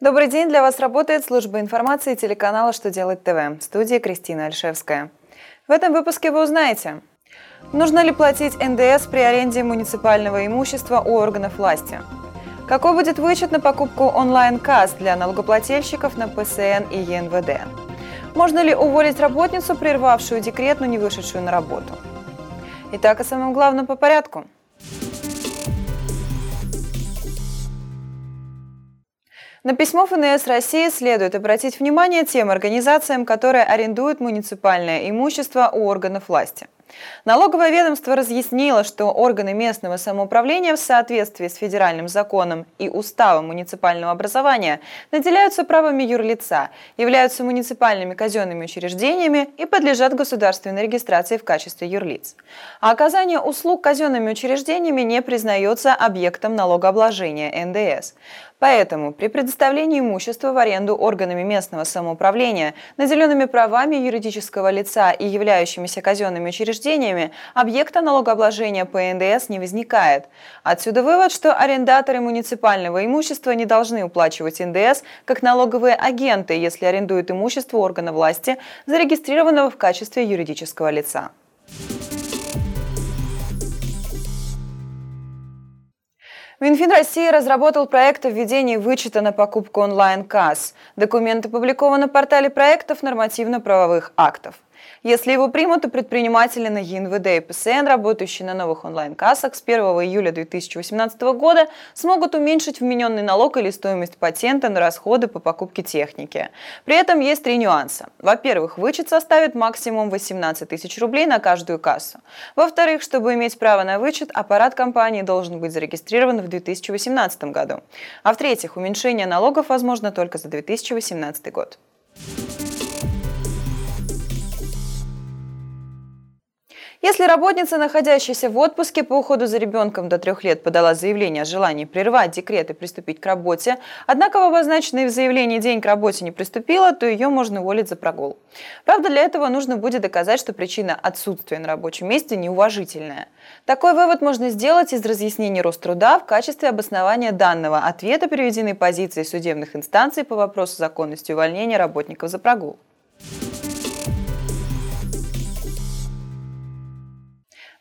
Добрый день, для вас работает служба информации телеканала «Что делать ТВ» в студии Кристина Альшевская. В этом выпуске вы узнаете, нужно ли платить НДС при аренде муниципального имущества у органов власти, какой будет вычет на покупку онлайн-касс для налогоплательщиков на ПСН и ЕНВД, можно ли уволить работницу, прервавшую декрет, но не вышедшую на работу. Итак, о самом главном по порядку – На письмо ФНС России следует обратить внимание тем организациям, которые арендуют муниципальное имущество у органов власти. Налоговое ведомство разъяснило, что органы местного самоуправления в соответствии с федеральным законом и уставом муниципального образования наделяются правами юрлица, являются муниципальными казенными учреждениями и подлежат государственной регистрации в качестве юрлиц. А оказание услуг казенными учреждениями не признается объектом налогообложения НДС. Поэтому при предоставлении имущества в аренду органами местного самоуправления, наделенными правами юридического лица и являющимися казенными учреждениями, объекта налогообложения по НДС не возникает. Отсюда вывод, что арендаторы муниципального имущества не должны уплачивать НДС как налоговые агенты, если арендуют имущество органа власти, зарегистрированного в качестве юридического лица. Минфин России разработал проект о введении вычета на покупку онлайн-касс. Документ опубликован на портале проектов нормативно-правовых актов. Если его примут, то предприниматели на ЕНВД и ПСН, работающие на новых онлайн-кассах с 1 июля 2018 года, смогут уменьшить вмененный налог или стоимость патента на расходы по покупке техники. При этом есть три нюанса. Во-первых, вычет составит максимум 18 тысяч рублей на каждую кассу. Во-вторых, чтобы иметь право на вычет, аппарат компании должен быть зарегистрирован в 2018 году. А в-третьих, уменьшение налогов возможно только за 2018 год. Если работница, находящаяся в отпуске по уходу за ребенком до трех лет, подала заявление о желании прервать декрет и приступить к работе, однако в обозначенный в заявлении день к работе не приступила, то ее можно уволить за прогул. Правда, для этого нужно будет доказать, что причина отсутствия на рабочем месте неуважительная. Такой вывод можно сделать из разъяснений Роструда в качестве обоснования данного ответа приведены позиции судебных инстанций по вопросу законности увольнения работников за прогул.